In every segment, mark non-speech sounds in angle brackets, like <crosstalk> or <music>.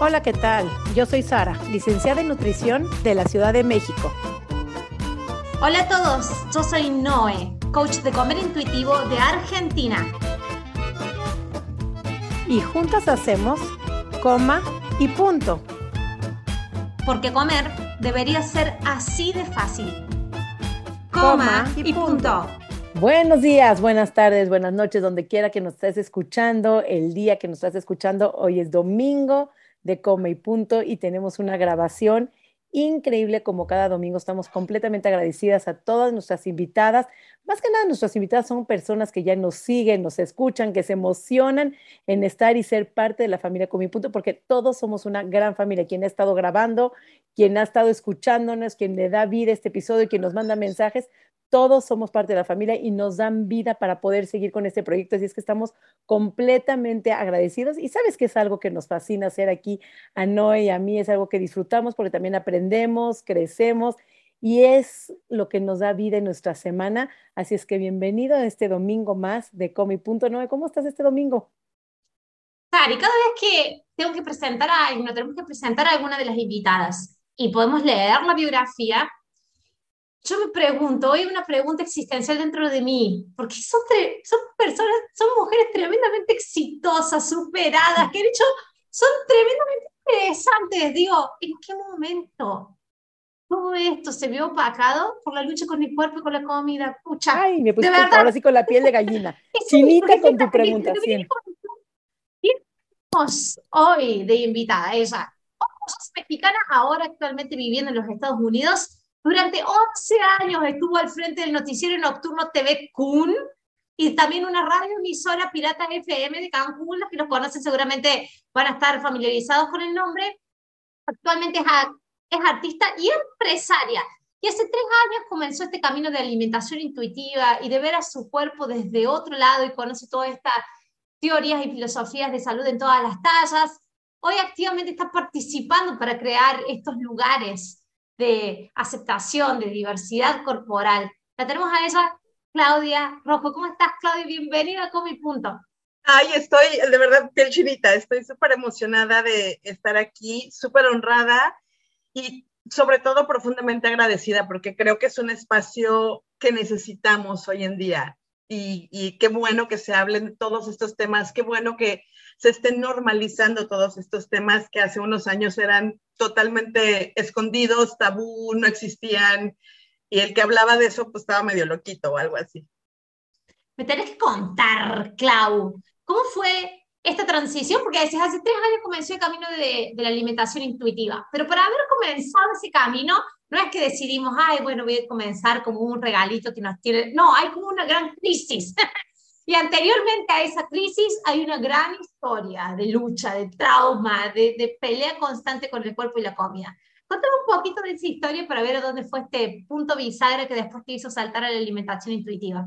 Hola, ¿qué tal? Yo soy Sara, licenciada en nutrición de la Ciudad de México. Hola a todos, yo soy Noé, coach de comer intuitivo de Argentina. Y juntas hacemos coma y punto. Porque comer debería ser así de fácil. Coma, y, punto. Buenos días, buenas tardes, buenas noches, donde quiera que nos estés escuchando, el día que nos estás escuchando, hoy es domingo de Coma y Punto y tenemos una grabación increíble como cada domingo. Estamos completamente agradecidas a todas nuestras invitadas. Más que nada, nuestras invitadas son personas que ya nos siguen, nos escuchan, que se emocionan en estar y ser parte de la familia Coma y Punto, porque todos somos una gran familia. Quien ha estado grabando, quien ha estado escuchándonos, quien le da vida a este episodio quien nos manda mensajes, todos somos parte de la familia y nos dan vida para poder seguir con este proyecto. Así es que estamos completamente agradecidos y sabes que es algo que nos fascina hacer aquí a Noé y a mí, es algo que disfrutamos porque también aprendemos, crecemos y es lo que nos da vida en nuestra semana. Así es que bienvenido a este domingo más de Comi.9. ¿Cómo estás este domingo? Sari, cada vez que tengo que presentar a alguien, tenemos que presentar a alguna de las invitadas y podemos leer la biografía, yo me pregunto, hay una pregunta existencial dentro de mí, porque son, son personas, son mujeres tremendamente exitosas, superadas, que de hecho son tremendamente interesantes. Digo, ¿en qué momento todo esto se vio opacado por la lucha con mi cuerpo y con la comida? Pucha, Ay, me puse ahora sí con la piel de gallina. <laughs> Chinita con tu pregunta. Tenemos hoy de invitada ella, es mexicana ahora actualmente viviendo en los Estados Unidos durante 11 años estuvo al frente del noticiero nocturno TV Kun y también una radio emisora Pirata FM de Cancún. Los que los conocen seguramente van a estar familiarizados con el nombre. Actualmente es, es artista y empresaria. Y hace tres años comenzó este camino de alimentación intuitiva y de ver a su cuerpo desde otro lado y conoce todas estas teorías y filosofías de salud en todas las tallas. Hoy activamente está participando para crear estos lugares de aceptación, de diversidad corporal. La tenemos a ella, Claudia Rojo. ¿Cómo estás, Claudia? Bienvenida a mi Punto. Ay, estoy, de verdad, piel chinita, estoy súper emocionada de estar aquí, súper honrada y sobre todo profundamente agradecida porque creo que es un espacio que necesitamos hoy en día y, qué bueno que se hablen todos estos temas, qué bueno que se estén normalizando todos estos temas que hace unos años eran totalmente escondidos, tabú, no existían, y el que hablaba de eso pues estaba medio loquito o algo así. Me tenés que contar, Clau, ¿cómo fue esta transición? Porque hace tres años comenzó el camino de, de, la alimentación intuitiva, pero para haber comenzado ese camino, no es que decidimos, ay, bueno, voy a comenzar como un regalito que nos tiene, no, hay como una gran crisis. <laughs> Y anteriormente a esa crisis hay una gran historia de lucha, de trauma, de, pelea constante con el cuerpo y la comida. Cuéntame un poquito de esa historia para ver dónde fue este punto bisagra que después te hizo saltar a la alimentación intuitiva.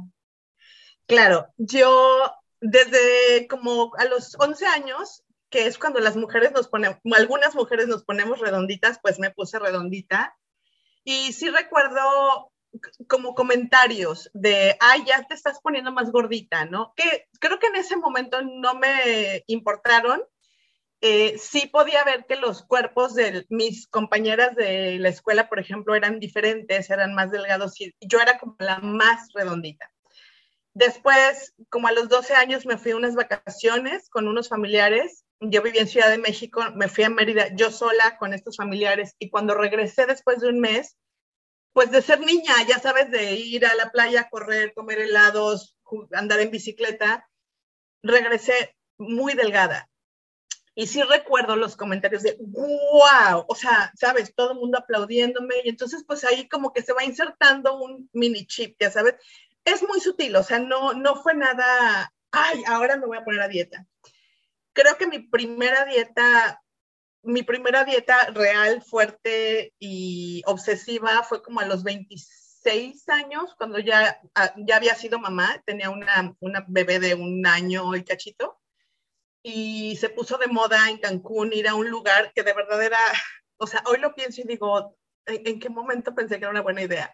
Claro, yo desde como a los 11 años, que es cuando las mujeres nos ponemos, algunas mujeres nos ponemos redonditas, pues me puse redondita. Y sí recuerdo como comentarios de, ay, ya te estás poniendo más gordita, ¿no? Que creo que en ese momento no me importaron. Eh, sí podía ver que los cuerpos de mis compañeras de la escuela, por ejemplo, eran diferentes, eran más delgados y yo era como la más redondita. Después, como a los 12 años, me fui a unas vacaciones con unos familiares. Yo vivía en Ciudad de México, me fui a Mérida yo sola con estos familiares y cuando regresé después de un mes, pues de ser niña, ya sabes, de ir a la playa, correr, comer helados, andar en bicicleta, regresé muy delgada. Y sí recuerdo los comentarios de, wow, o sea, sabes, todo el mundo aplaudiéndome y entonces pues ahí como que se va insertando un mini chip, ya sabes. Es muy sutil, o sea, no, no fue nada, ay, ahora me voy a poner a dieta. Creo que mi primera dieta mi primera dieta real, fuerte y obsesiva fue como a los 26 años, cuando ya, ah, ya había sido mamá, tenía una, una bebé de un año y cachito, y se puso de moda en Cancún ir a un lugar que de verdad era, o sea, hoy lo pienso y digo, ¿en, qué momento pensé que era una buena idea?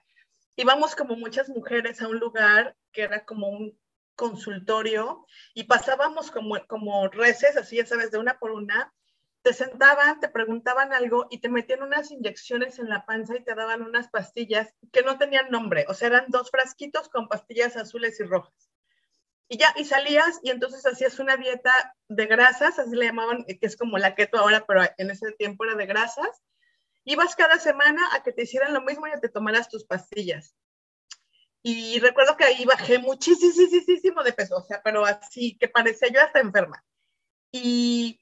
Íbamos como muchas mujeres a un lugar que era como un consultorio y pasábamos como, como reces, así ya sabes, de una por una, te sentaban, te preguntaban algo y te metían unas inyecciones en la panza y te daban unas pastillas que no tenían nombre, o sea, eran dos frasquitos con pastillas azules y rojas. Y ya, y salías y entonces hacías una dieta de grasas, así le llamaban, que es como la keto ahora, pero en ese tiempo era de grasas. Ibas cada semana a que te hicieran lo mismo y a te tomaras tus pastillas. Y recuerdo que ahí bajé muchísimo de peso, o sea, pero así que parecía yo hasta enferma. Y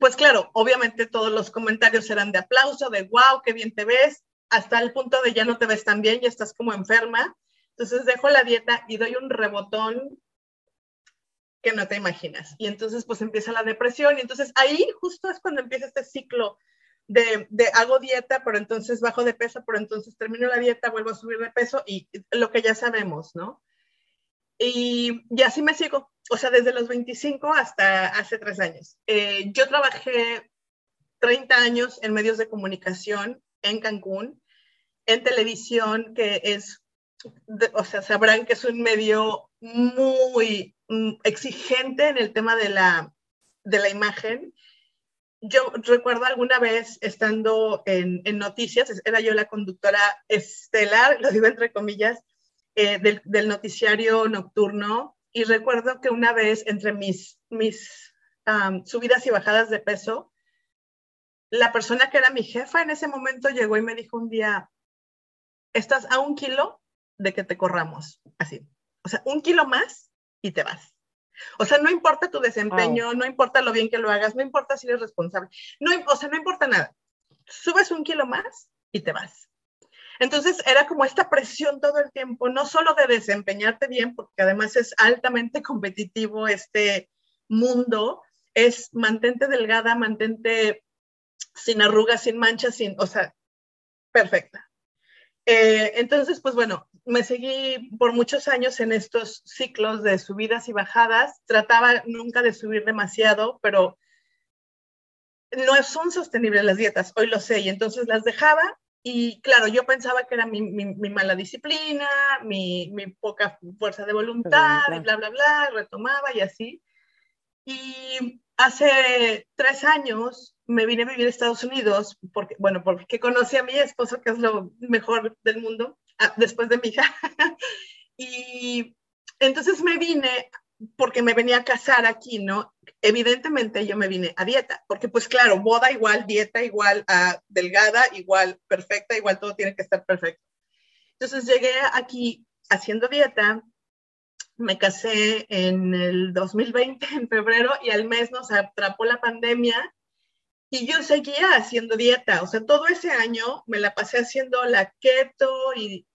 pues claro, obviamente todos los comentarios eran de aplauso, de wow, qué bien te ves, hasta el punto de ya no te ves tan bien, ya estás como enferma. Entonces dejo la dieta y doy un rebotón que no te imaginas. Y entonces pues empieza la depresión y entonces ahí justo es cuando empieza este ciclo de, de, hago dieta, pero entonces bajo de peso, pero entonces termino la dieta, vuelvo a subir de peso y lo que ya sabemos, ¿no? Y, y así me sigo, o sea, desde los 25 hasta hace tres años. Eh, yo trabajé 30 años en medios de comunicación en Cancún, en televisión, que es, o sea, sabrán que es un medio muy mm, exigente en el tema de la, de la imagen. Yo recuerdo alguna vez estando en, en, noticias, era yo la conductora estelar, lo digo entre comillas, eh, del, noticiario nocturno y recuerdo que una vez entre mis, mis subidas y bajadas de peso, la persona que era mi jefa en ese momento llegó y me dijo un día, estás a un kilo de que te corramos, así. O sea, un kilo más y te vas. O sea, no importa tu desempeño, no importa lo bien que lo hagas, no importa si eres responsable, no, o sea, no importa nada. Subes un kilo más y te vas. Entonces era como esta presión todo el tiempo, no solo de desempeñarte bien, porque además es altamente competitivo este mundo, es mantente delgada, mantente sin arrugas, sin manchas, sin, o sea, perfecta. Eh, entonces, pues bueno, me seguí por muchos años en estos ciclos de subidas y bajadas. Trataba nunca de subir demasiado, pero no son sostenibles las dietas, hoy lo sé, y entonces las dejaba y claro, yo pensaba que era mi, mi, mi mala disciplina, mi, mi, poca fuerza de voluntad, y bla, bla, bla, retomaba y así. Y hace tres años me vine a vivir a Estados Unidos, porque, bueno, porque conocí a mi esposo, que es lo mejor del mundo, después de mi hija. <laughs> y entonces me vine porque me venía a casar aquí, ¿no? Evidentemente yo me vine a dieta, porque pues claro, boda igual, dieta igual, a delgada igual, perfecta, igual todo tiene que estar perfecto. Entonces llegué aquí haciendo dieta, me casé en el 2020, en febrero, y al mes nos atrapó la pandemia y yo seguía haciendo dieta, o sea, todo ese año me la pasé haciendo la keto y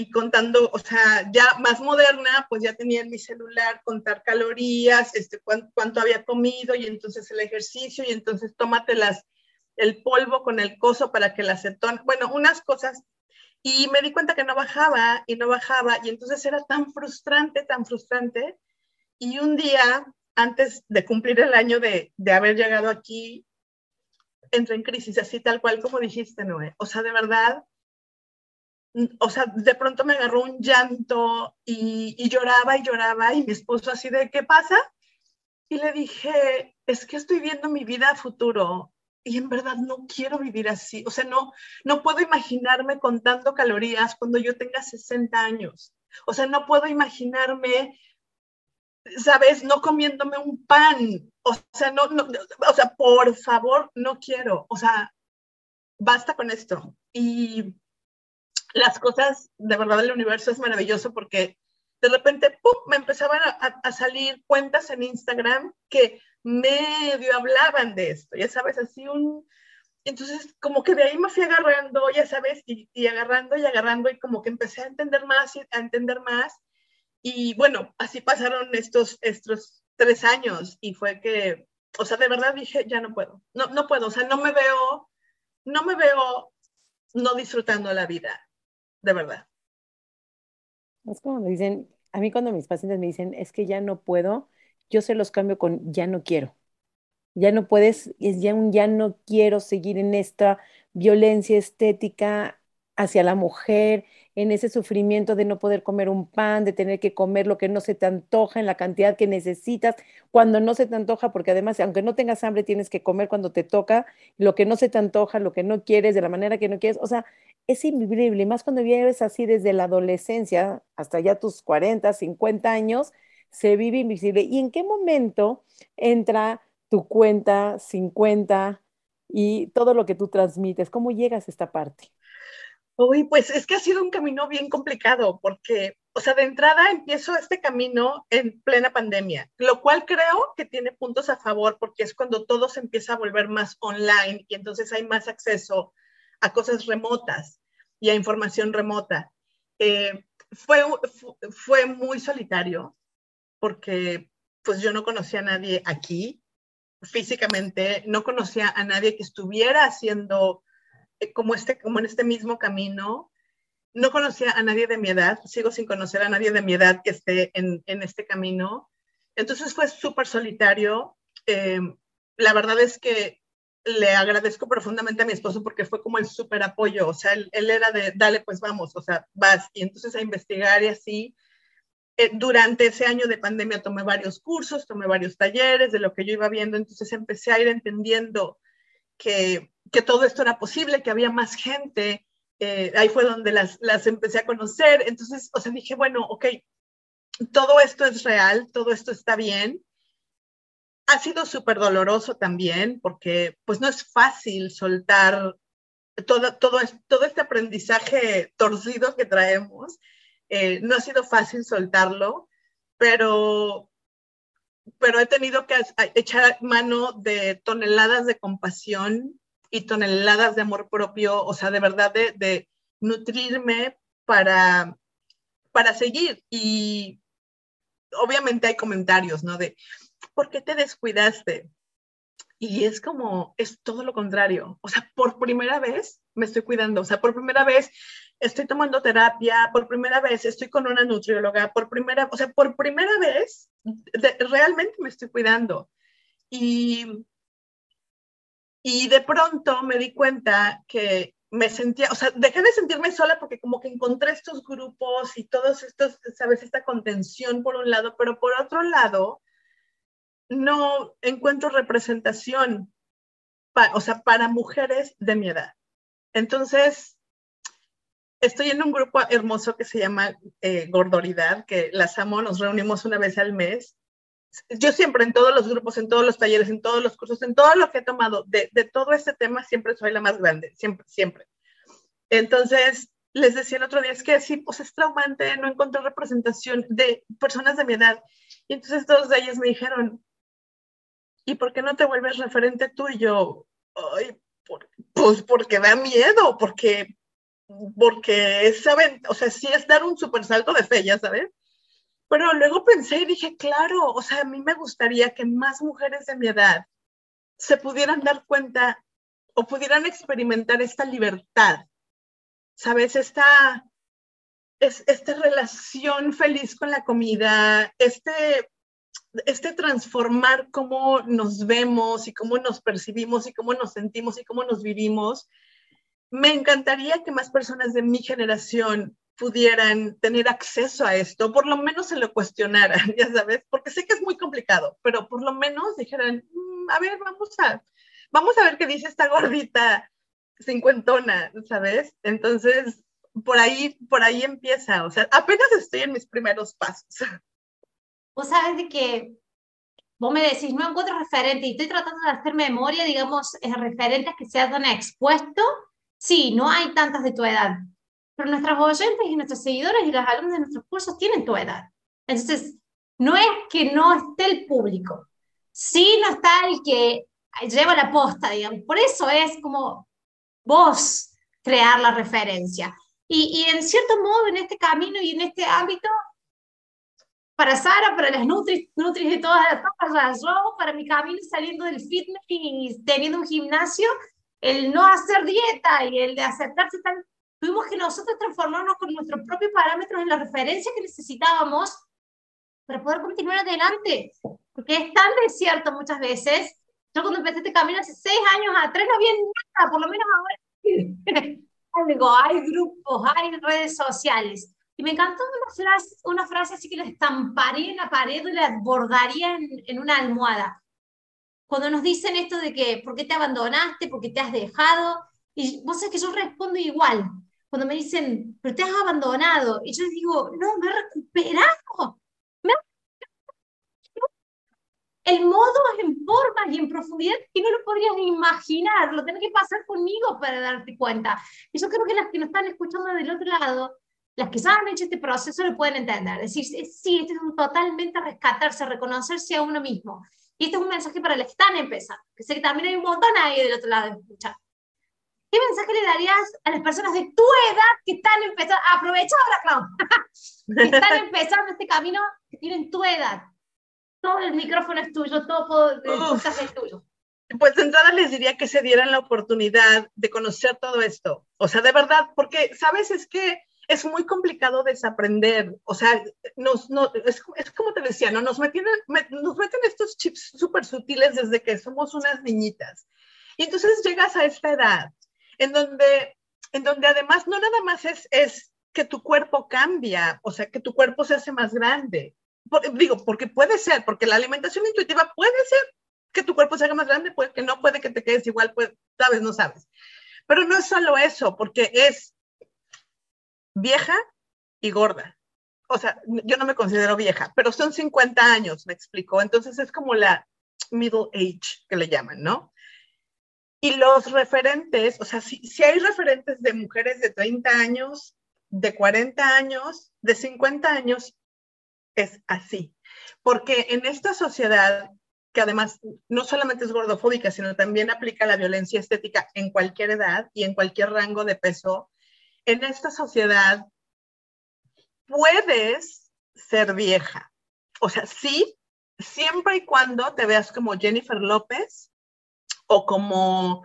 y contando, o sea, ya más moderna, pues ya tenía en mi celular contar calorías, este, cuánto, había comido y entonces el ejercicio y entonces tómate las, el polvo con el coso para que la acetona, bueno, unas cosas. Y me di cuenta que no bajaba y no bajaba y entonces era tan frustrante, tan frustrante. Y un día, antes de cumplir el año de, de haber llegado aquí, entré en crisis, así tal cual como dijiste, Noé. O sea, de verdad, o sea, de pronto me agarró un llanto y, lloraba y lloraba y mi esposo así de, ¿qué pasa? Y le dije, es que estoy viendo mi vida a futuro y en verdad no quiero vivir así. O sea, no, no puedo imaginarme contando calorías cuando yo tenga 60 años. O sea, no puedo imaginarme, ¿sabes? No comiéndome un pan. O sea, no, no, o sea, por favor, no quiero. O sea, basta con esto. Y las cosas, de verdad, el universo es maravilloso porque de repente, ¡pum!, me empezaban a, a, salir cuentas en Instagram que medio hablaban de esto, ya sabes, así un... Entonces, como que de ahí me fui agarrando, ya sabes, y, y agarrando y agarrando, y como que empecé a entender más y a entender más. Y bueno, así pasaron estos, estos tres años y fue que, o sea, de verdad dije, ya no puedo, no, no puedo, o sea, no me veo, no me veo no disfrutando la vida de verdad. Es como me dicen, a mí cuando mis pacientes me dicen, es que ya no puedo, yo se los cambio con ya no quiero. Ya no puedes, es ya un ya no quiero seguir en esta violencia estética hacia la mujer, en ese sufrimiento de no poder comer un pan, de tener que comer lo que no se te antoja en la cantidad que necesitas, cuando no se te antoja, porque además, aunque no tengas hambre, tienes que comer cuando te toca, lo que no se te antoja, lo que no quieres, de la manera que no quieres, o sea, es invivible, más cuando vives así desde la adolescencia hasta ya tus 40, 50 años, se vive invisible. ¿Y en qué momento entra tu cuenta 50 y todo lo que tú transmites? ¿Cómo llegas a esta parte? Uy, pues es que ha sido un camino bien complicado porque, o sea, de entrada empiezo este camino en plena pandemia, lo cual creo que tiene puntos a favor porque es cuando todo se empieza a volver más online y entonces hay más acceso a cosas remotas y a información remota. Eh, fue, fue muy solitario porque pues yo no conocía a nadie aquí físicamente, no conocía a nadie que estuviera haciendo eh, como, este, como en este mismo camino. No conocía a nadie de mi edad, sigo sin conocer a nadie de mi edad que esté en, en este camino. Entonces fue súper solitario. Eh, la verdad es que le agradezco profundamente a mi esposo porque fue como el súper apoyo, o sea, él, era de, dale, pues vamos, o sea, vas, y entonces a investigar y así. Eh, durante ese año de pandemia tomé varios cursos, tomé varios talleres de lo que yo iba viendo, entonces empecé a ir entendiendo que que todo esto era posible, que había más gente. Eh, ahí fue donde las, las empecé a conocer. Entonces, o sea, dije, bueno, ok, todo esto es real, todo esto está bien. Ha sido súper doloroso también porque pues no es fácil soltar todo, todo, este aprendizaje torcido que traemos. Eh, no ha sido fácil soltarlo, pero, pero he tenido que echar mano de toneladas de compasión, y toneladas de amor propio, o sea, de verdad de, nutrirme para, para seguir. Y obviamente hay comentarios, ¿no? De, ¿por qué te descuidaste? Y es como, es todo lo contrario. O sea, por primera vez me estoy cuidando. O sea, por primera vez estoy tomando terapia, por primera vez estoy con una nutrióloga, por primera, o sea, por primera vez realmente me estoy cuidando. Y y de pronto me di cuenta que me sentía, o sea, dejé de sentirme sola porque como que encontré estos grupos y todos estos, sabes, esta contención por un lado, pero por otro lado, no encuentro representación, o sea, para mujeres de mi edad. Entonces, estoy en un grupo hermoso que se llama eh, Gordoridad, que las amo, nos reunimos una vez al mes yo siempre en todos los grupos, en todos los talleres, en todos los cursos, en todo lo que he tomado de, de todo este tema, siempre soy la más grande, siempre, siempre. Entonces, les decía el otro día, es que sí, pues es traumante, no encontré representación de personas de mi edad. Y entonces todos de ellos me dijeron, ¿y por qué no te vuelves referente tú? Y yo, Ay, pues porque da miedo, porque, porque saben, o sea, sí es dar un super salto de fe, ya sabes. Pero luego pensé y dije, claro, o sea, a mí me gustaría que más mujeres de mi edad se pudieran dar cuenta o pudieran experimentar esta libertad, ¿sabes? Esta, es, esta relación feliz con la comida, este, este transformar cómo nos vemos y cómo nos percibimos y cómo nos sentimos y cómo nos vivimos. Me encantaría que más personas de mi generación pudieran tener acceso a esto, por lo menos se lo cuestionaran, <laughs> ya sabes, porque sé que es muy complicado, pero por lo menos dijeran, mm, a ver, vamos a, vamos a ver qué dice esta gordita cincuentona, ¿sabes? Entonces, por ahí, por ahí empieza, o sea, apenas estoy en mis primeros pasos. <laughs> Vos sabes de que vos me decís, no encuentro referente y estoy tratando de hacer memoria, digamos, referentes que se hayan expuesto. Sí, no hay tantas de tu edad, pero nuestros oyentes y nuestros seguidores y los alumnos de nuestros cursos tienen tu edad. Entonces, no es que no esté el público, sí no está el que lleva la posta, digamos. Por eso es como vos crear la referencia. Y, y en cierto modo, en este camino y en este ámbito, para Sara, para las Nutris, Nutris de todas las yo, para mi camino saliendo del fitness y teniendo un gimnasio, el no hacer dieta y el de aceptarse tan tuvimos que nosotros transformarnos con nuestros propios parámetros en la referencia que necesitábamos para poder continuar adelante. Porque es tan desierto muchas veces. Yo cuando empecé este camino hace seis años atrás no había nada, por lo menos ahora. <laughs> algo, hay grupos, hay redes sociales. Y me encantó una frase, una frase así que la estamparía en la pared y la bordaría en, en una almohada. Cuando nos dicen esto de que, ¿por qué te abandonaste? ¿Por qué te has dejado? Y vos sabés que yo respondo igual. Cuando me dicen, pero te has abandonado. Y yo les digo, no, me he recuperado. el modo es en formas y en profundidad que no lo podrías imaginar, lo tenés que pasar conmigo para darte cuenta. Y yo creo que las que nos están escuchando del otro lado, las que han hecho este proceso lo pueden entender. Decir, sí, esto es un totalmente rescatarse, reconocerse a uno mismo. Y este es un mensaje para las que están empezando, que sé que también hay un montón ahí del otro lado de escuchar. ¿Qué mensaje le darías a las personas de tu edad que están empezando? Aprovecha ahora, Clau. <laughs> que están empezando este camino, que tienen tu edad todo el micrófono es tuyo, todo el podcast es tuyo. Pues de entrada les diría que se dieran la oportunidad de conocer todo esto. O sea, de verdad, porque, ¿sabes? Es que es muy complicado desaprender. O sea, nos, no, es, es, como te decía, ¿no? Nos meten, nos meten estos chips súper sutiles desde que somos unas niñitas. Y entonces llegas a esta edad en donde, en donde además no nada más es, es que tu cuerpo cambia, o sea, que tu cuerpo se hace más grande, digo, porque puede ser, porque la alimentación intuitiva puede ser que tu cuerpo se haga más grande, puede que no, puede que te quedes igual, pues, sabes, no sabes. Pero no es solo eso, porque es vieja y gorda. O sea, yo no me considero vieja, pero son 50 años, me explico. Entonces es como la middle age que le llaman, ¿no? Y los referentes, o sea, si, si hay referentes de mujeres de 30 años, de 40 años, de 50 años, es así. Porque en esta sociedad, que además no solamente es gordofóbica, sino también aplica la violencia estética en cualquier edad y en cualquier rango de peso, en esta sociedad puedes ser vieja. O sea, sí, siempre y cuando te veas como Jennifer López o como,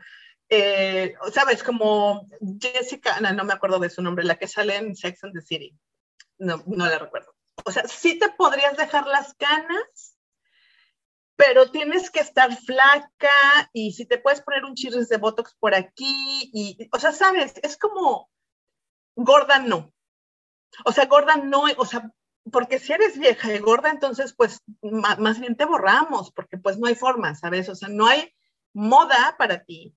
eh, ¿sabes? Como Jessica, no, no, me acuerdo de su nombre, la que sale en Sex and the City. No, no la recuerdo o sea, sí te podrías dejar las canas, pero tienes que estar flaca y si te puedes poner un chirris de Botox por aquí y, o sea, sabes, es como gorda no. O sea, gorda no, o sea, porque si eres vieja y gorda, entonces pues más, bien te borramos, porque pues no hay forma, ¿sabes? O sea, no hay moda para ti,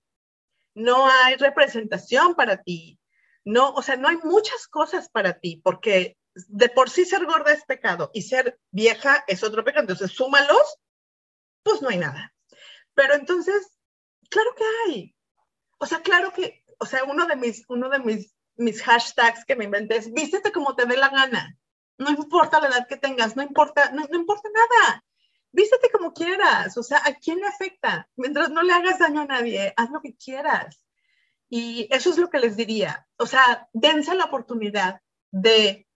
no hay representación para ti, no, o sea, no hay muchas cosas para ti, porque de por sí ser gorda es pecado y ser vieja es otro pecado. Entonces, súmalos, pues no hay nada. Pero entonces, claro que hay. O sea, claro que, o sea, uno de mis, uno de mis, mis hashtags que me inventé es vístete como te dé la gana. No importa la edad que tengas, no importa, no, no importa nada. Vístete como quieras. O sea, ¿a quién le afecta? Mientras no le hagas daño a nadie, haz lo que quieras. Y eso es lo que les diría. O sea, dense la oportunidad de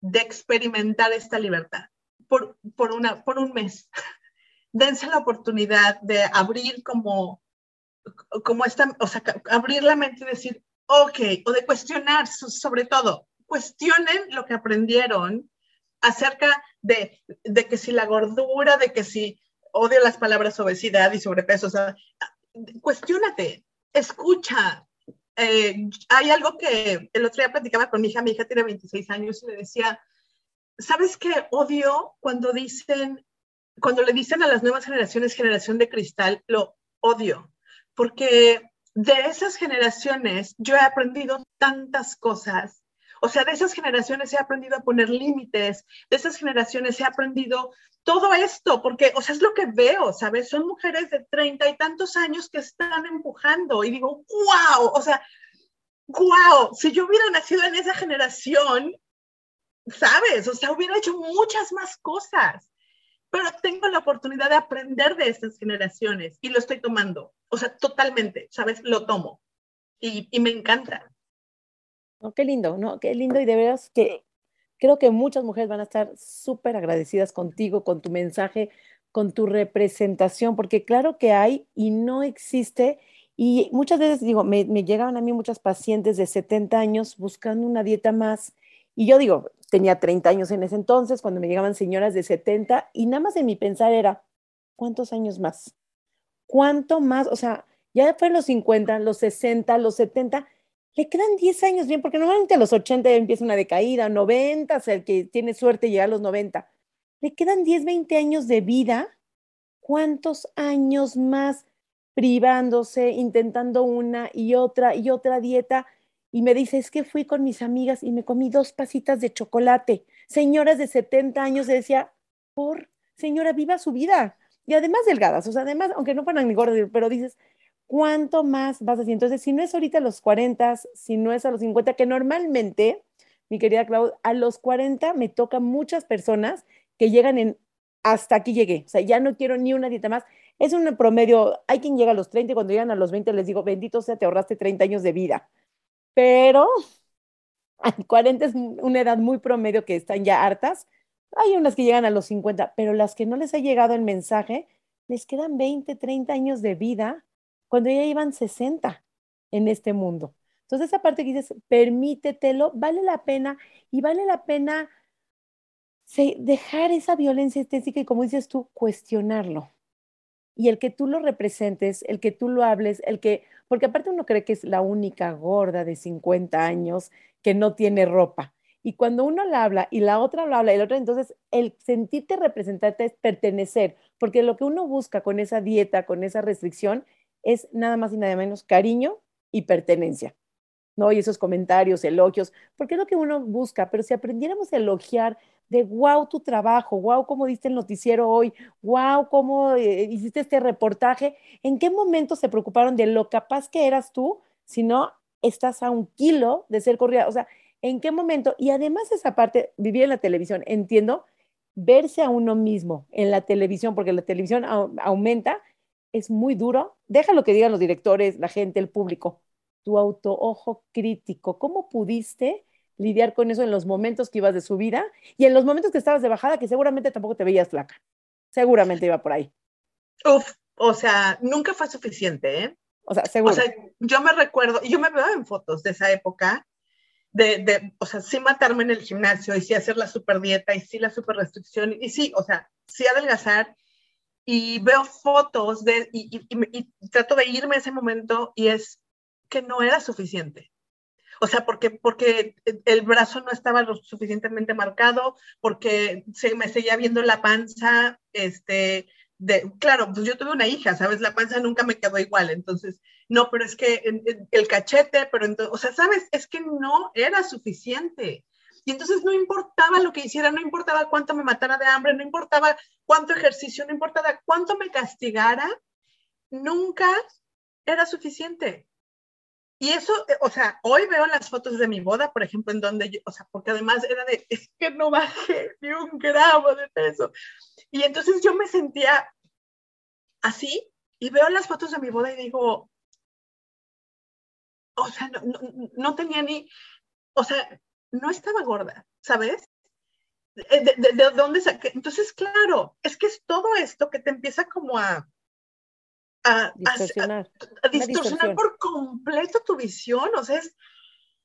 de experimentar esta libertad por, por, una, por un mes. <laughs> Dense la oportunidad de abrir como, como esta, o sea, abrir la mente y decir, ok, o de cuestionar sobre todo, cuestionen lo que aprendieron acerca de, de que si la gordura, de que si odio las palabras obesidad y sobrepeso, o sea, cuestionate, escucha, eh, hay algo que el otro día platicaba con mi hija, mi hija tiene 26 años y le decía, ¿sabes qué odio cuando dicen, cuando le dicen a las nuevas generaciones generación de cristal? Lo odio, porque de esas generaciones yo he aprendido tantas cosas. O sea, de esas generaciones he aprendido a poner límites, de esas generaciones he aprendido todo esto, porque, o sea, es lo que veo, ¿sabes? Son mujeres de treinta y tantos años que están empujando y digo, wow, o sea, wow, si yo hubiera nacido en esa generación, ¿sabes? O sea, hubiera hecho muchas más cosas, pero tengo la oportunidad de aprender de estas generaciones y lo estoy tomando, o sea, totalmente, ¿sabes? Lo tomo y, me encanta. Oh, qué lindo, ¿no? Qué lindo y de veras que Creo que muchas mujeres van a estar súper agradecidas contigo, con tu mensaje, con tu representación, porque claro que hay y no existe. Y muchas veces digo, me, me llegaban a mí muchas pacientes de 70 años buscando una dieta más. Y yo digo, tenía 30 años en ese entonces, cuando me llegaban señoras de 70, y nada más en mi pensar era, ¿cuántos años más? ¿Cuánto más? O sea, ya fue los 50, los 60, los 70, le quedan 10 años bien, porque normalmente a los 80 empieza una decaída, 90, o sea, el que tiene suerte llega a los 90. Le quedan 10, 20 años de vida. ¿Cuántos años más privándose, intentando una y otra y otra dieta? Y me dice, es que fui con mis amigas y me comí dos pasitas de chocolate. Señoras de 70 años, decía, por, señora, viva su vida. Y además delgadas, o sea, además, aunque no fueran ni gordas, pero dices, ¿cuánto más vas a hacer? Entonces, si no es ahorita a los 40, si no es a los 50, que normalmente, mi querida Claudia, a los 40 me tocan muchas personas que llegan en, hasta aquí llegué, o sea, ya no quiero ni una dieta más. Es un promedio, hay quien llega a los 30 y cuando llegan a los 20 les digo, bendito sea, te ahorraste 30 años de vida. Pero <laughs> a 40 es una edad muy promedio que están ya hartas. Hay unas que llegan a los 50, pero las que no les ha llegado el mensaje, les quedan 20, 30 años de vida cuando ya iban 60 en este mundo. Entonces, esa parte que dices, permítetelo, vale la pena y vale la pena dejar esa violencia estética y, como dices tú, cuestionarlo. Y el que tú lo representes, el que tú lo hables, el que, porque aparte uno cree que es la única gorda de 50 años que no tiene ropa. Y cuando uno la habla y la otra lo habla y la otra, entonces el sentirte representante es pertenecer, porque lo que uno busca con esa dieta, con esa restricción, es nada más y nada menos cariño y pertenencia. ¿no? Y esos comentarios, elogios, porque es lo que uno busca, pero si aprendiéramos a elogiar de wow tu trabajo, wow cómo diste el noticiero hoy, wow cómo eh, hiciste este reportaje, ¿en qué momento se preocuparon de lo capaz que eras tú si no estás a un kilo de ser corrida? O sea, ¿en qué momento? Y además esa parte, vivir en la televisión, entiendo, verse a uno mismo en la televisión, porque la televisión aumenta es muy duro. Deja lo que digan los directores, la gente, el público. Tu autoojo crítico. ¿Cómo pudiste lidiar con eso en los momentos que ibas de subida y en los momentos que estabas de bajada, que seguramente tampoco te veías flaca? Seguramente iba por ahí. Uf, o sea, nunca fue suficiente, ¿eh? O sea, seguro. O sea, yo me recuerdo, yo me veo en fotos de esa época, de, de, o sea, sí matarme en el gimnasio y sí hacer la super dieta y sí la super restricción y sí, o sea, sí adelgazar y veo fotos de, y, trato de irme a ese momento y es que no era suficiente. O sea, porque, porque el brazo no estaba lo suficientemente marcado, porque se me seguía viendo la panza, este, de, claro, pues yo tuve una hija, ¿sabes? La panza nunca me quedó igual, entonces, no, pero es que el cachete, pero entonces, o sea, ¿sabes? Es que no era suficiente. Y entonces no importaba lo que hiciera, no importaba cuánto me matara de hambre, no importaba cuánto ejercicio, no importaba cuánto me castigara, nunca era suficiente. Y eso, eh, o sea, hoy veo las fotos de mi boda, por ejemplo, en donde yo, o sea, porque además era de, es que no bajé ni un gramo de peso. Y entonces yo me sentía así y veo las fotos de mi boda y digo, o sea, no, no, no tenía ni, o sea, no estaba gorda, ¿sabes? ¿De, de, dónde saqué? Entonces, claro, es que es todo esto que te empieza como a, a, distorsionar, a, distorsionar por completo tu visión, o sea, es,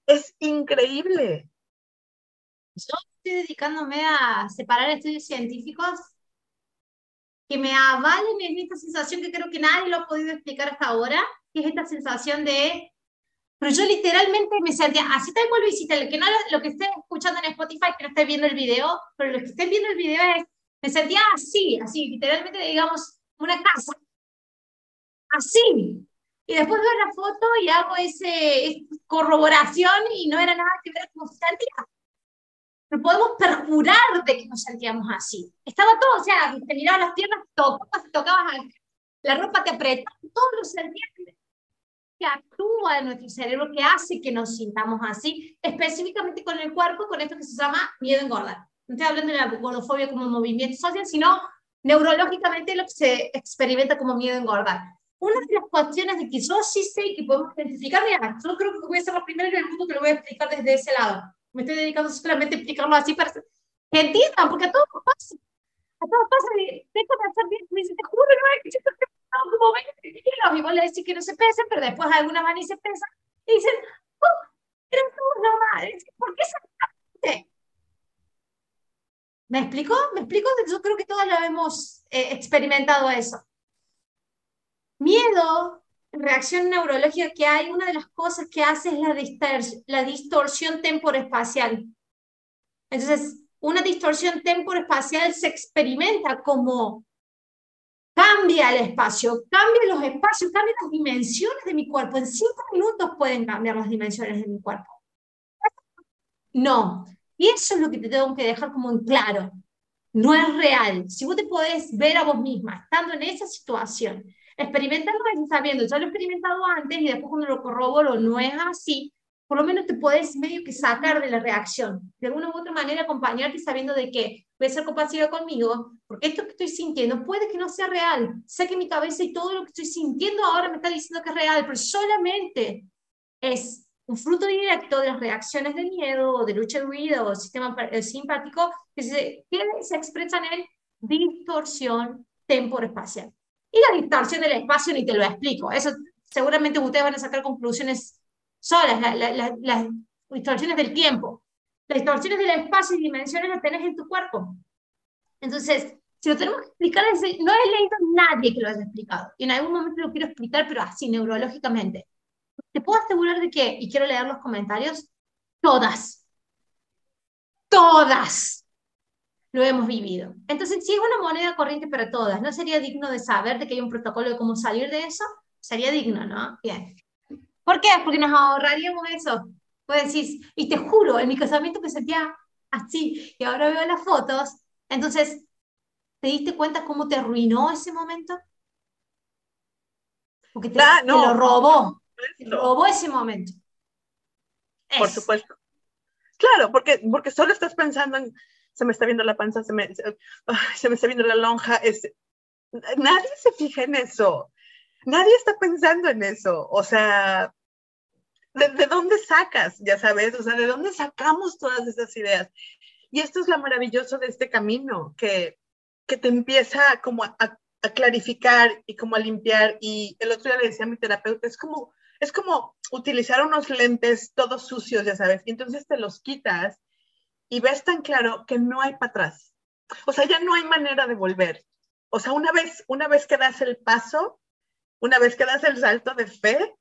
es increíble. Yo estoy dedicándome a separar estudios científicos que me avalen en esta sensación que creo que nadie lo ha podido explicar hasta ahora, que es esta sensación de pero yo literalmente me sentía así tal cual visita, lo que no lo que esté escuchando en Spotify, que no esté viendo el video, pero los que estén viendo el video es, me sentía así, así, literalmente, digamos, una casa. Así. Y después veo la foto y hago ese, corroboración y no era nada que ver se sentía. No podemos perjurar de que nos sentíamos así. Estaba todo, o sea, te mirabas las piernas, tocabas, tocabas la ropa, te apretaba, todo lo sentías que actúa en nuestro cerebro, que hace que nos sintamos así, específicamente con el cuerpo, con esto que se llama miedo a engordar. No estoy hablando de la gordofobia como movimiento social, sino neurológicamente lo que se experimenta como miedo a engordar. Una de las cuestiones de que yo sí sé que podemos identificar, mira, yo creo que voy a ser la primera en el mundo que lo voy a explicar desde ese lado. Me estoy dedicando solamente a explicarlo así para que entiendan, porque a todos pasa. A todos pasa, déjame hacer bien, me dice, te juro, no que yo como 20 kilos, igual le decís que no se pesen, pero después algunas van y se pesan y dicen, oh, eres tú normal, ¿por qué saltaste? ¿Me explico? ¿Me explico? Yo creo que todos lo hemos eh, experimentado eso. Miedo reacción neurológica que hay, una de las cosas que hace es la, la distorsión temporoespacial. Entonces, una distorsión temporoespacial se experimenta como cambia el espacio, cambia los espacios, cambia las dimensiones de mi cuerpo. En cinco minutos pueden cambiar las dimensiones de mi cuerpo. No. Y eso es lo que te tengo que dejar como en claro. No es real. Si vos te podés ver a vos misma estando en esa situación, experimentando lo que estás viendo, ya lo he experimentado antes y después cuando lo corroboro no es así, por lo menos te puedes medio que sacar de la reacción, de alguna u otra manera acompañarte sabiendo de que voy a ser compasiva conmigo, porque esto que estoy sintiendo puede que no sea real. Sé que mi cabeza y todo lo que estoy sintiendo ahora me está diciendo que es real, pero solamente es un fruto directo de las reacciones de miedo o de lucha de huida o sistema simpático que se, que se expresan en distorsión temporoespacial. Y la distorsión del espacio ni te lo explico. Eso seguramente ustedes van a sacar conclusiones solas, las distorsiones del tiempo. Las distorsiones del espacio y dimensiones las tenés en tu cuerpo. Entonces, si lo tenemos que explicar, no he leído nadie que lo haya explicado. Y en algún momento lo quiero explicar, pero así, neurológicamente. Te puedo asegurar de que, y quiero leer los comentarios, todas, todas lo hemos vivido. Entonces, si es una moneda corriente para todas, ¿no sería digno de saber de que hay un protocolo de cómo salir de eso? Sería digno, ¿no? Bien. ¿Por qué? Porque nos ahorraríamos eso. Pues decís, y te juro, en mi casamiento me sentía así, y ahora veo las fotos. Entonces, ¿te diste cuenta cómo te arruinó ese momento? Porque te, ah, lo robó. Te robó ese momento. Por supuesto. Claro, porque, porque solo estás pensando en, se me está viendo la panza, se me, se, me está viendo la lonja. Es, nadie se fija en eso. Nadie está pensando en eso. O sea, ¿de, dónde sacas? Ya sabes, o sea, ¿de dónde sacamos todas esas ideas? Y esto es lo maravilloso de este camino, que, que te empieza como a, a, clarificar y como a limpiar. Y el otro día le decía a mi terapeuta, es como, es como utilizar unos lentes todos sucios, ya sabes, y entonces te los quitas y ves tan claro que no hay para atrás. O sea, ya no hay manera de volver. O sea, una vez, una vez que das el paso, una vez que das el salto de fe,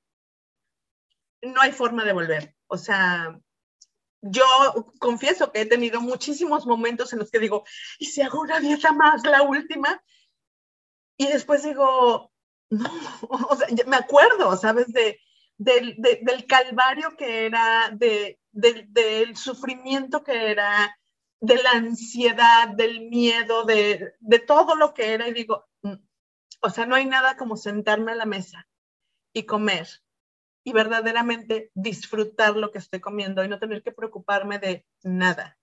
no hay forma de volver. O sea, yo confieso que he tenido muchísimos momentos en los que digo, ¿y si hago una dieta más, la última? Y después digo, no, <laughs> o sea, me acuerdo, ¿sabes? De, del, del calvario que era, de, del sufrimiento que era, de la ansiedad, del miedo, de, de todo lo que era. Y digo, mm, o sea, no hay nada como sentarme a la mesa y comer y verdaderamente disfrutar lo que estoy comiendo y no tener que preocuparme de nada.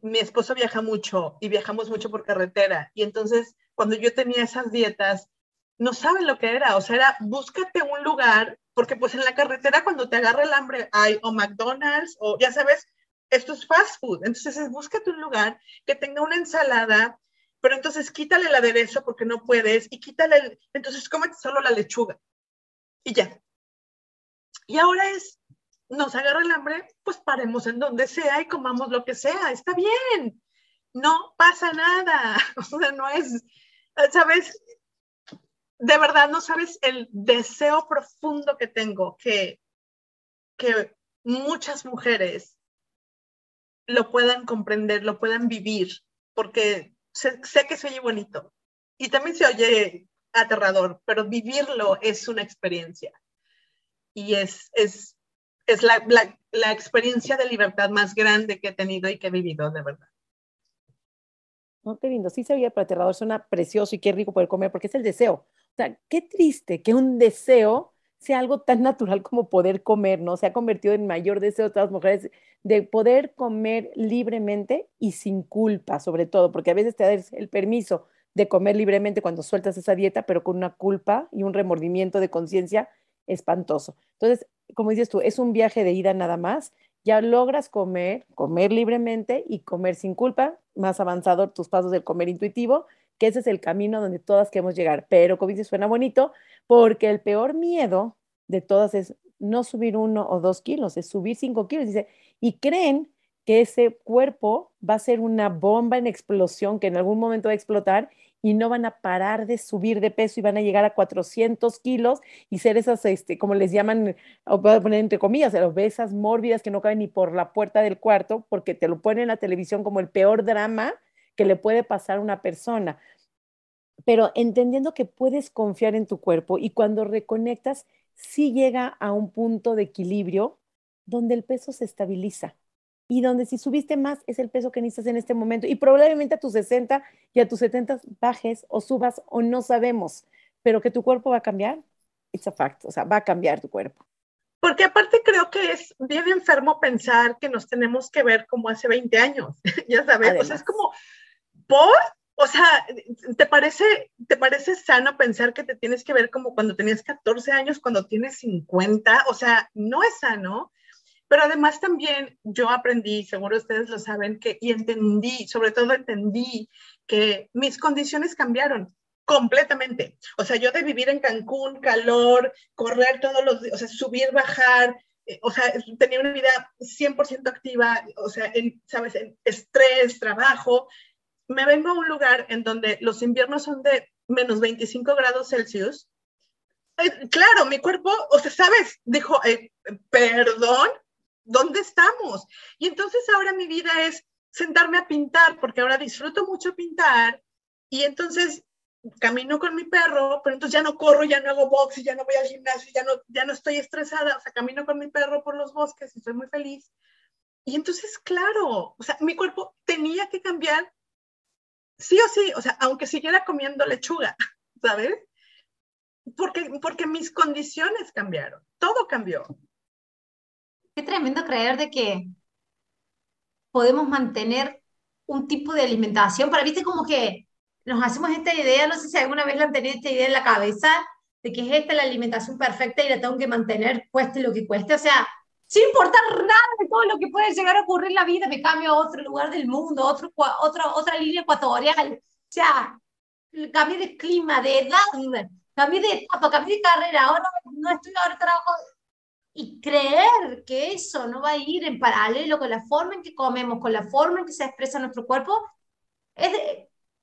Mi esposo viaja mucho y viajamos mucho por carretera y entonces cuando yo tenía esas dietas, no saben lo que era, o sea, era búscate un lugar, porque pues en la carretera cuando te agarra el hambre hay o McDonald's o ya sabes, esto es fast food, entonces es búscate un lugar que tenga una ensalada, pero entonces quítale el aderezo porque no puedes y quítale, entonces cómete solo la lechuga y ya. Y ahora es, nos agarra el hambre, pues paremos en donde sea y comamos lo que sea, está bien, no pasa nada, <laughs> o sea, no es, ¿sabes? De verdad no sabes el deseo profundo que tengo que, que muchas mujeres lo puedan comprender, lo puedan vivir, porque sé, que se oye bonito y también se oye aterrador, pero vivirlo es una experiencia. Y es, es, es la, la, experiencia de libertad más grande que he tenido y que he vivido, de verdad. Oh, qué lindo, sí se oye aterrador, suena precioso y qué rico poder comer, porque es el deseo. O sea, qué triste que un deseo sea algo tan natural como poder comer, ¿no? Se ha convertido en mayor deseo de las mujeres de poder comer libremente y sin culpa, sobre todo, porque a veces te das el permiso de comer libremente cuando sueltas esa dieta, pero con una culpa y un remordimiento de conciencia espantoso. Entonces, como dices tú, es un viaje de ida nada más, ya logras comer, comer libremente y comer sin culpa, más avanzado tus pasos del comer intuitivo, que ese es el camino donde todas queremos llegar. Pero, como dices, suena bonito, porque el peor miedo de todas es no subir uno o dos kilos, es subir cinco kilos. Dice, y creen que ese cuerpo va a ser una bomba en explosión que en algún momento va a explotar y no van a parar de subir de peso y van a llegar a 400 kilos y ser esas, este, como les llaman, voy a poner entre comillas, obesas mórbidas que no caben ni por la puerta del cuarto porque te lo ponen en la televisión como el peor drama que le puede pasar a una persona. Pero entendiendo que puedes confiar en tu cuerpo y cuando reconectas, sí llega a un punto de equilibrio donde el peso se estabiliza y donde si subiste más es el peso que necesitas en este momento y probablemente a tus 60 y a tus 70 bajes o subas o no sabemos, pero que tu cuerpo va a cambiar, it's a fact, o sea, va a cambiar tu cuerpo. Porque aparte creo que es bien enfermo pensar que nos tenemos que ver como hace 20 años, <laughs> ya sabes, o sea, es como, ¿por? O sea, ¿te parece, ¿te parece sano pensar que te tienes que ver como cuando tenías 14 años, cuando tienes 50? O sea, no es sano. Pero además también yo aprendí, seguro ustedes lo saben, que y entendí, sobre todo entendí que mis condiciones cambiaron completamente. O sea, yo de vivir en Cancún, calor, correr todos los días, o sea, subir, bajar, eh, o sea, tenía una vida 100% activa, o sea, en, ¿sabes? En estrés, trabajo. Me vengo a un lugar en donde los inviernos son de menos 25 grados Celsius. Eh, claro, mi cuerpo, o sea, ¿sabes? Dijo, eh, perdón, ¿dónde estamos? Y entonces ahora mi vida es sentarme a pintar, porque ahora disfruto mucho pintar, y entonces camino con mi perro, pero entonces ya no corro, ya no hago box, ya no voy al gimnasio, ya no, ya no estoy estresada, o sea, camino con mi perro por los bosques y estoy muy feliz. Y entonces, claro, o sea, mi cuerpo tenía que cambiar, sí o sí, o sea, aunque siguiera comiendo lechuga, <laughs> ¿sabes? Porque, porque mis condiciones cambiaron, todo cambió. Qué tremendo creer de que podemos mantener un tipo de alimentación. Para viste como que nos hacemos esta idea, no sé si alguna vez la han tenido esta idea en la cabeza, de que es esta la alimentación perfecta y la tengo que mantener cueste lo que cueste. O sea, sin importar nada de todo lo que puede llegar a ocurrir en la vida, me cambio a otro lugar del mundo, otro, otro, otra línea ecuatorial. O sea, cambié de clima, de edad, cambié de etapa, cambié de carrera. Ahora no estoy, ahora trabajo y creer que eso no va a ir en paralelo con la forma en que comemos, con la forma en que se expresa nuestro cuerpo, es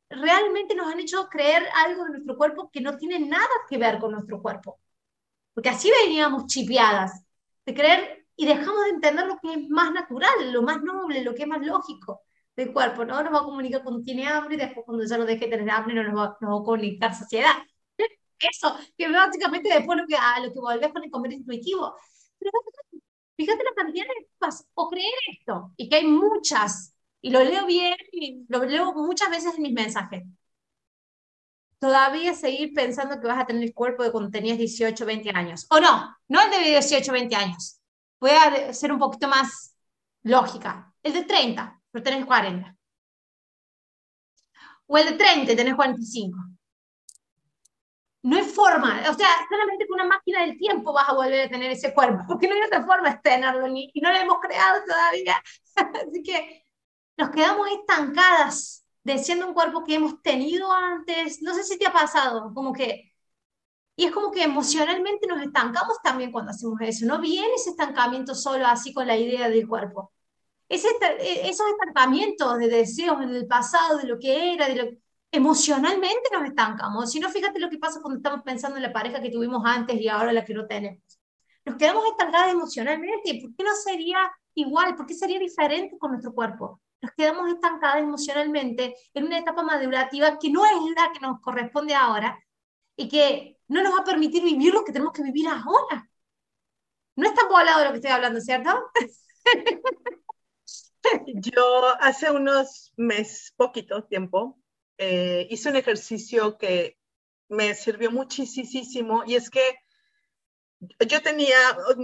realmente nos han hecho creer algo de nuestro cuerpo que no tiene nada que ver con nuestro cuerpo. Porque así veníamos chipeadas, de creer y dejamos de entender lo que es más natural, lo más noble, lo que es más lógico del cuerpo, ¿no? Nos va a comunicar cuando tiene hambre y después cuando ya no deje de tener hambre no nos va, nos va a comunicar saciedad. <laughs> Eso, que básicamente después lo que, a lo que volvés con el comer intuitivo fíjate la cantidad de cosas, o creer esto, y que hay muchas, y lo leo bien, y lo leo muchas veces en mis mensajes. Todavía seguir pensando que vas a tener el cuerpo de cuando tenías 18, 20 años. O no, no el de 18, 20 años. Voy a ser un poquito más lógica. El de 30, pero tenés 40. O el de 30 y tenés 45 no hay forma, o sea, solamente con una máquina del tiempo vas a volver a tener ese cuerpo, porque no hay otra forma de tenerlo, ni, y no lo hemos creado todavía. <laughs> Así que nos quedamos estancadas de siendo un cuerpo que hemos tenido antes, no sé si te ha pasado, como que, y es como que emocionalmente nos estancamos también cuando hacemos eso, no viene ese estancamiento solo así con la idea del cuerpo. Ese, e, esos estancamientos de deseos en el pasado, de lo que era, de lo, emocionalmente nos estancamos. Si no, fíjate lo que pasa cuando estamos pensando en la pareja que tuvimos antes y ahora la que no tenemos. Nos quedamos estancadas emocionalmente. ¿Por qué no sería igual? ¿Por qué sería diferente con nuestro cuerpo? Nos quedamos estancadas emocionalmente en una etapa madurativa que no es la que nos corresponde ahora y que no nos va a permitir vivir lo que tenemos que vivir ahora. No es tan volado lo que estoy hablando, ¿cierto? <laughs> Yo hace unos meses, poquito tiempo, eh, hice un ejercicio que me sirvió muchísimo y es que yo tenía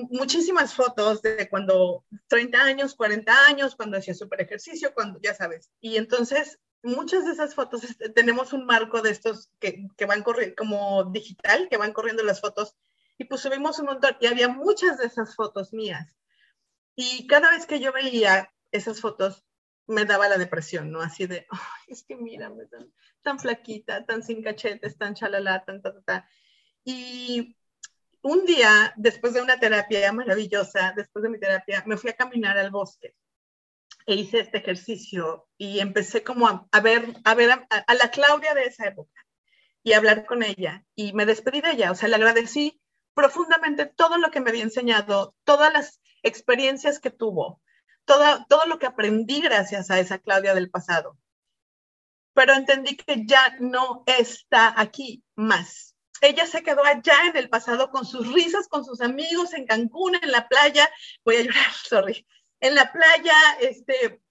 muchísimas fotos de cuando 30 años, 40 años, cuando hacía super ejercicio, cuando ya sabes. Y entonces muchas de esas fotos este, tenemos un marco de estos que, que van corriendo como digital, que van corriendo las fotos y pues subimos un montón y había muchas de esas fotos mías. Y cada vez que yo veía esas fotos, me daba la depresión, ¿no? Así de, <laughs> es que mírame, tan, tan flaquita, tan sin cachetes, tan chalala, tan, ta, ta, ta. Y un día, después de una terapia maravillosa, después de mi terapia, me fui a caminar al bosque. E hice este ejercicio y empecé como a, ver, a, ver a, la Claudia de esa época y hablar con ella y me despedí de ella, o sea, le agradecí profundamente todo lo que me había enseñado, todas las experiencias que tuvo, todo, todo lo que aprendí gracias a esa Claudia del pasado. Pero entendí que ya no está aquí más. Ella se quedó allá en el pasado con sus risas, con sus amigos en Cancún, en la playa. Voy a llorar, <laughs> sorry en la playa, este,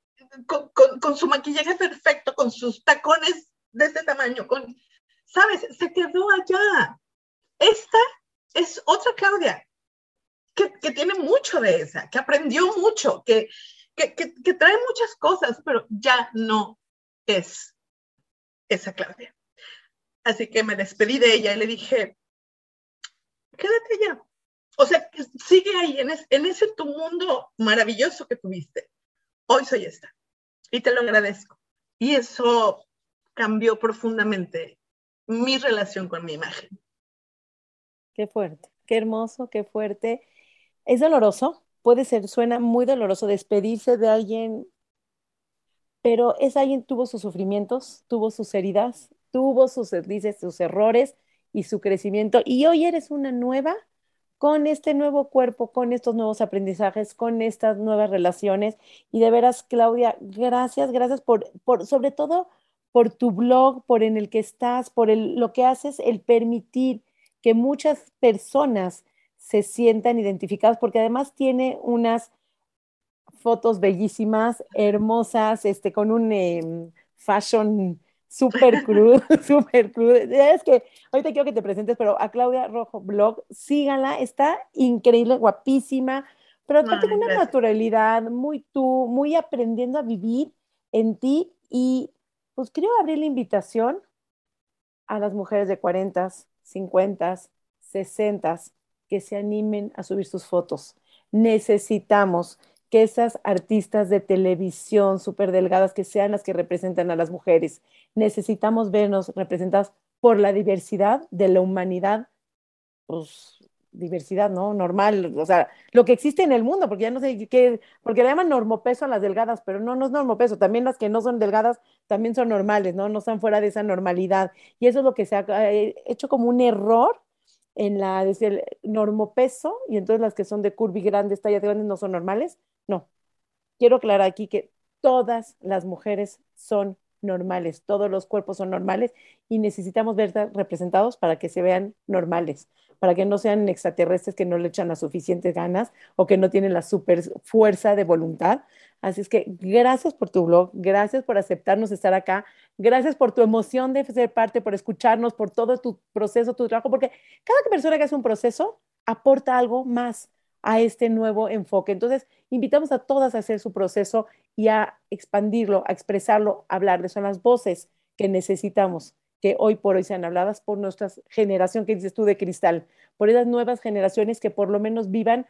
con, su maquillaje perfecto, con sus tacones de este tamaño, con, ¿sabes? Se quedó allá. Esta es otra Claudia, que, tiene mucho de esa, que aprendió mucho, que, que, que, trae muchas cosas, pero ya no es esa Claudia. Así que me despedí de ella y le dije, quédate ya, o sea, sigue ahí, en, ese tu mundo maravilloso que tuviste. Hoy soy esta. Y te lo agradezco. Y eso cambió profundamente mi relación con mi imagen. Qué fuerte, qué hermoso, qué fuerte. Es doloroso, puede ser, suena muy doloroso despedirse de alguien, pero es alguien tuvo sus sufrimientos, tuvo sus heridas, tuvo sus, dices, sus errores y su crecimiento. Y hoy eres una nueva con este nuevo cuerpo, con estos nuevos aprendizajes, con estas nuevas relaciones. Y de veras, Claudia, gracias, gracias por, por sobre todo por tu blog, por en el que estás, por el, lo que haces, el permitir que muchas personas se sientan identificadas, porque además tiene unas fotos bellísimas, hermosas, este, con un em, fashion súper crudo, súper <laughs> crudo. Es que ahorita quiero que te presentes, pero a Claudia Rojo Blog, síganla, está increíble, guapísima, pero aparte con una naturalidad, muy tú, muy aprendiendo a vivir en ti y pues quiero abrir la invitación a las mujeres de 40, 50, 60 que se animen a subir sus fotos. Necesitamos que esas artistas de televisión súper delgadas que sean las que representan a las mujeres. Necesitamos vernos representadas por la diversidad de la humanidad, pues diversidad, ¿no? Normal, o sea, lo que existe en el mundo, porque ya no sé qué, porque le llaman normopeso a las delgadas, pero no, no es normopeso, también las que no son delgadas también son normales, ¿no? No están fuera de esa normalidad. Y eso es lo que se ha eh, hecho como un error en la, desde el normopeso, y entonces las que son de curvy grandes, tallas grandes, no son normales. No. Quiero aclarar aquí que todas las mujeres son normales, todos los cuerpos son normales y necesitamos verlas representados para que se vean normales, para que no sean extraterrestres que no le echan las suficientes ganas o que no tienen la super fuerza de voluntad. Así es que gracias por tu blog, gracias por aceptarnos estar acá, gracias por tu emoción de ser parte, por escucharnos, por todo tu proceso, tu trabajo, porque cada persona que hace un proceso aporta algo más a este nuevo enfoque. Entonces, invitamos a todas a hacer su proceso y a expandirlo, a expresarlo, a hablarles. Son las voces que necesitamos que hoy por hoy sean habladas por nuestra generación que dices tú de cristal, por esas nuevas generaciones que por lo menos vivan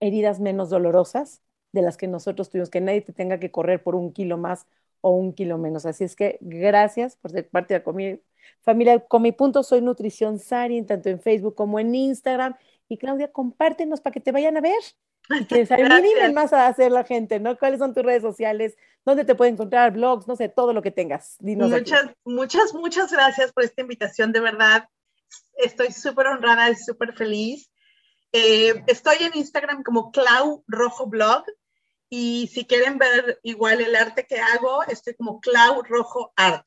heridas menos dolorosas de las que nosotros tuvimos, que nadie te tenga que correr por un kilo más o un kilo menos. Así es que gracias por ser parte de la familia Con mi punto soy Nutrición Sari, tanto en Facebook como en Instagram. Y Claudia, compártenos para que te vayan a ver y que se animen más a hacer la gente, ¿no? ¿Cuáles son tus redes sociales? ¿Dónde te pueden encontrar? Blogs, no sé, todo lo que tengas. muchas, muchas, muchas gracias por esta invitación, de verdad. Estoy súper honrada y súper feliz. Eh, estoy en Instagram como Clau Rojo Blog y si quieren ver igual el arte que hago, estoy como Clau Rojo Art.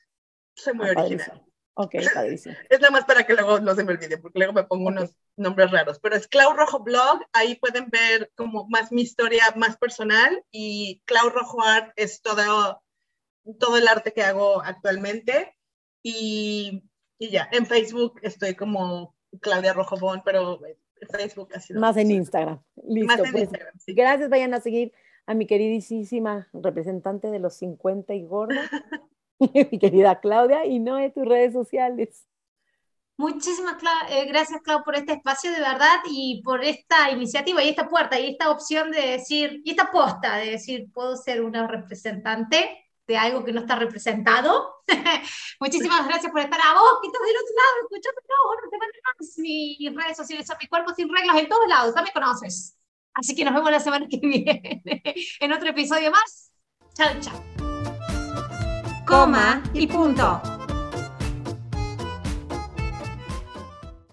Soy muy ah, original. Ok, padrísimo. <laughs> es nada más para que luego no se me olvide, porque luego me pongo unos nombres raros. Pero es Clau Rojo Blog, ahí pueden ver como más mi historia más personal y Clau Rojo Art es todo, todo el arte que hago actualmente. Y, y ya, en Facebook estoy como Claudia Rojo Bon, pero Facebook así. Más en Instagram. Listo. Más en pues, Instagram, Gracias, vayan a seguir a mi queridísima representante de los 50 y gorda. <laughs> <laughs> mi querida Claudia, y no de tus redes sociales. Muchísimas eh, gracias, Claudia, por este espacio de verdad y por esta iniciativa y esta puerta y esta opción de decir, y esta posta de decir, puedo ser una representante de algo que no está representado. <laughs> Muchísimas gracias por estar a vos, que estás del otro lado, escuchando, no, no te mis redes sociales son mi cuerpo sin reglas en todos lados, ya me conoces. Así que nos vemos la semana que <laughs> viene en otro episodio más. Chao, chao. Coma y punto.